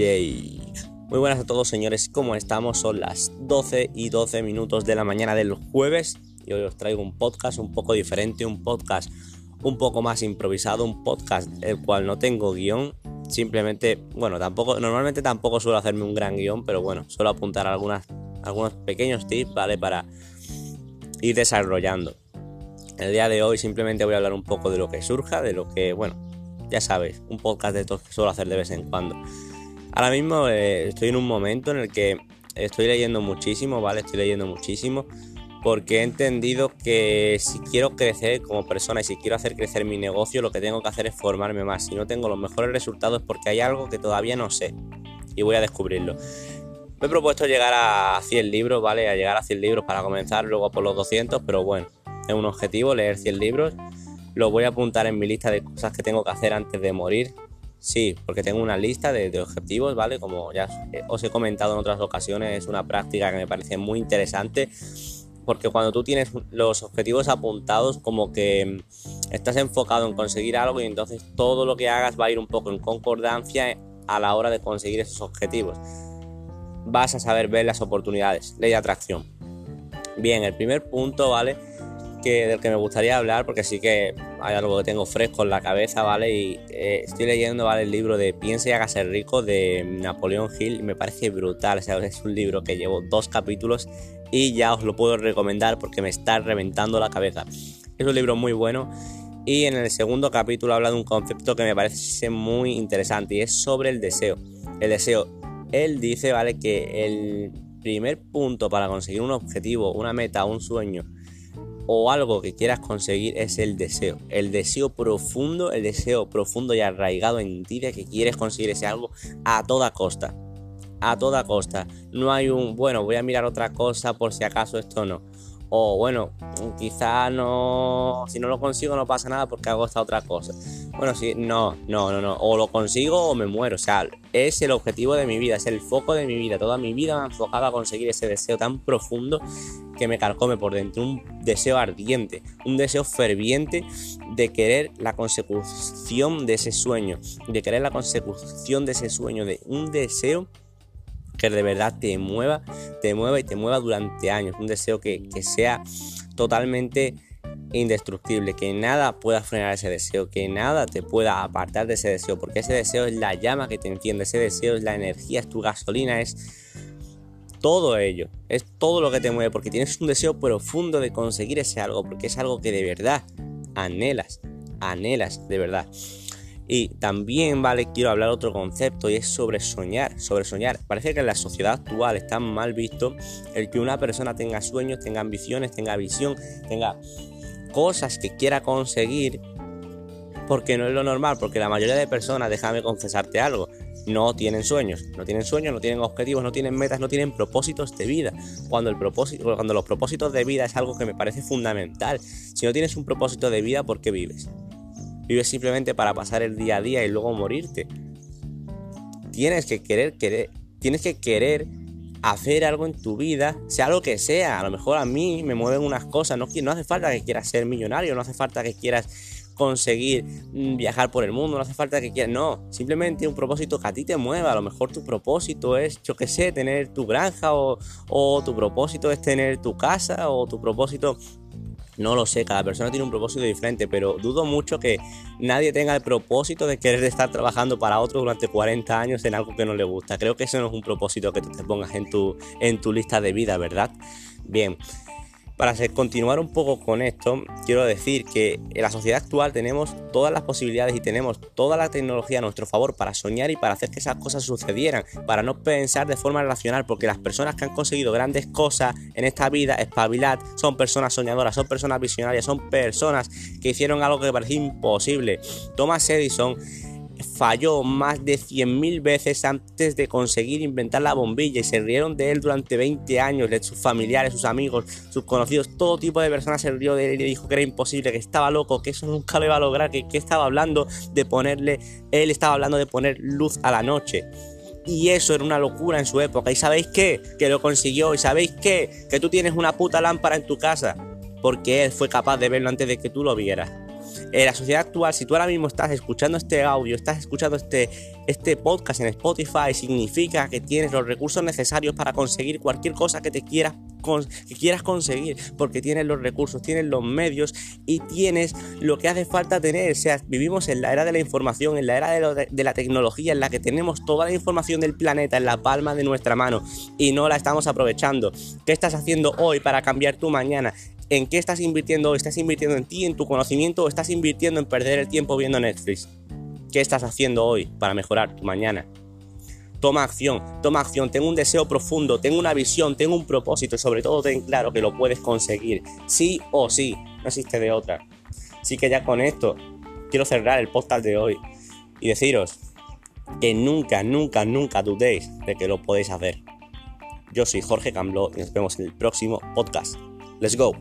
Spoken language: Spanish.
Muy buenas a todos señores, ¿cómo estamos? Son las 12 y 12 minutos de la mañana del jueves y hoy os traigo un podcast un poco diferente, un podcast un poco más improvisado, un podcast el cual no tengo guion, simplemente, bueno, tampoco, normalmente tampoco suelo hacerme un gran guion, pero bueno, suelo apuntar algunos pequeños tips, ¿vale? Para ir desarrollando. El día de hoy simplemente voy a hablar un poco de lo que surja, de lo que, bueno, ya sabéis, un podcast de estos que suelo hacer de vez en cuando. Ahora mismo eh, estoy en un momento en el que estoy leyendo muchísimo, ¿vale? Estoy leyendo muchísimo porque he entendido que si quiero crecer como persona y si quiero hacer crecer mi negocio, lo que tengo que hacer es formarme más. Si no tengo los mejores resultados porque hay algo que todavía no sé y voy a descubrirlo. Me he propuesto llegar a 100 libros, ¿vale? A llegar a 100 libros para comenzar, luego por los 200, pero bueno, es un objetivo leer 100 libros. Lo voy a apuntar en mi lista de cosas que tengo que hacer antes de morir. Sí, porque tengo una lista de, objetivos, ¿vale? Como ya os he comentado en otras ocasiones, es una práctica que me parece muy interesante. Porque cuando tú tienes los objetivos apuntados, como que estás enfocado en conseguir algo y entonces todo lo que hagas va a ir un poco en concordancia a la hora de conseguir esos objetivos. Vas a saber ver las oportunidades, ley de atracción. Bien, el primer punto, ¿vale? Que, del que me gustaría hablar, porque sí que hay algo que tengo fresco en la cabeza, ¿vale? Y eh, estoy leyendo, ¿vale? El libro de Piensa y hágase rico de Napoleón Hill y me parece brutal, es un libro que llevo dos capítulos y ya os lo puedo recomendar porque me está reventando la cabeza. Es un libro muy bueno y en el segundo capítulo habla de un concepto que me parece muy interesante y es sobre el deseo. El deseo. Él dice, ¿vale? Que el primer punto para conseguir un objetivo, una meta, un sueño, o algo que quieras conseguir es el deseo. El deseo profundo, el deseo profundo y arraigado en ti de que quieres conseguir ese algo a toda costa. A toda costa. No hay un, bueno, voy a mirar otra cosa por si acaso esto no. O bueno, quizá no, si no lo consigo no pasa nada porque hago esta otra cosa. Bueno, sí, no, no, no, no. O lo consigo o me muero. O sea, es el objetivo de mi vida, es el foco de mi vida. Toda mi vida me ha enfocado a conseguir ese deseo tan profundo que me carcome por dentro. Un deseo ardiente, un deseo ferviente de querer la consecución de ese sueño, de querer la consecución de ese sueño, de un deseo que de verdad te mueva, te mueva y te mueva durante años. Un deseo que, sea totalmente indestructible, que nada pueda frenar ese deseo, que nada te pueda apartar de ese deseo, porque ese deseo es la llama que te enciende, ese deseo es la energía, es tu gasolina, es todo ello, es todo lo que te mueve, porque tienes un deseo profundo de conseguir ese algo, porque es algo que de verdad anhelas, anhelas de verdad. Y también, vale, quiero hablar otro concepto y es sobre soñar, sobre soñar. Parece que en la sociedad actual está mal visto el que una persona tenga sueños, tenga ambiciones, tenga visión, tenga cosas que quiera conseguir porque no es lo normal, porque la mayoría de personas, déjame confesarte algo, no tienen sueños, no tienen sueños, no tienen objetivos, no tienen metas, no tienen propósitos de vida. Cuando el propósito, cuando los propósitos de vida es algo que me parece fundamental. Si no tienes un propósito de vida, ¿por qué vives? Vives simplemente para pasar el día a día y luego morirte. Tienes que querer, querer, tienes que querer hacer algo en tu vida, sea lo que sea. A lo mejor a mí me mueven unas cosas. No, no hace falta que quieras ser millonario, no hace falta que quieras conseguir mm, viajar por el mundo, no hace falta que quieras, no, simplemente un propósito que a ti te mueva, a lo mejor tu propósito es, yo qué sé, tener tu granja o, o tu propósito es tener tu casa o tu propósito no lo sé, cada persona tiene un propósito diferente, pero dudo mucho que nadie tenga el propósito de querer estar trabajando para otro durante 40 años en algo que no le gusta. Creo que eso no es un propósito que te pongas en tu, en tu lista de vida, ¿verdad? Bien, para continuar un poco con esto, quiero decir que en la sociedad actual tenemos todas las posibilidades y tenemos toda la tecnología a nuestro favor para soñar y para hacer que esas cosas sucedieran, para no pensar de forma racional, porque las personas que han conseguido grandes cosas en esta vida, espabilad, son personas soñadoras, son personas visionarias, son personas que hicieron algo que parecía imposible. Thomas Edison falló más de 100.000 veces antes de conseguir inventar la bombilla y se rieron de él durante 20 años, sus familiares, sus amigos, sus conocidos, todo tipo de personas se rió de él y le dijo que era imposible, que estaba loco, que eso nunca lo iba a lograr, que, que estaba hablando de ponerle, él estaba hablando de poner luz a la noche. Y eso era una locura en su época. ¿Y sabéis qué? Que lo consiguió. ¿Y sabéis qué? Que tú tienes una puta lámpara en tu casa. Porque él fue capaz de verlo antes de que tú lo vieras. En la sociedad actual, si tú ahora mismo estás escuchando este audio, estás escuchando este, este podcast en Spotify, significa que tienes los recursos necesarios para conseguir cualquier cosa que te quieras que quieras conseguir, porque tienes los recursos, tienes los medios y tienes lo que hace falta tener. O sea, vivimos en la era de la información, en la era de, de, la tecnología, en la que tenemos toda la información del planeta en la palma de nuestra mano y no la estamos aprovechando. ¿Qué estás haciendo hoy para cambiar tu mañana? ¿En qué estás invirtiendo? ¿Estás invirtiendo en ti, en tu conocimiento o estás invirtiendo en perder el tiempo viendo Netflix? ¿Qué estás haciendo hoy para mejorar tu mañana? Toma acción, toma acción, tengo un deseo profundo, tengo una visión, tengo un propósito y sobre todo ten claro que lo puedes conseguir, sí o sí, no existe de otra. Así que ya con esto quiero cerrar el podcast de hoy y deciros que nunca, nunca, nunca dudéis de que lo podéis hacer. Yo soy Jorge Cambló y nos vemos en el próximo podcast. Let's go.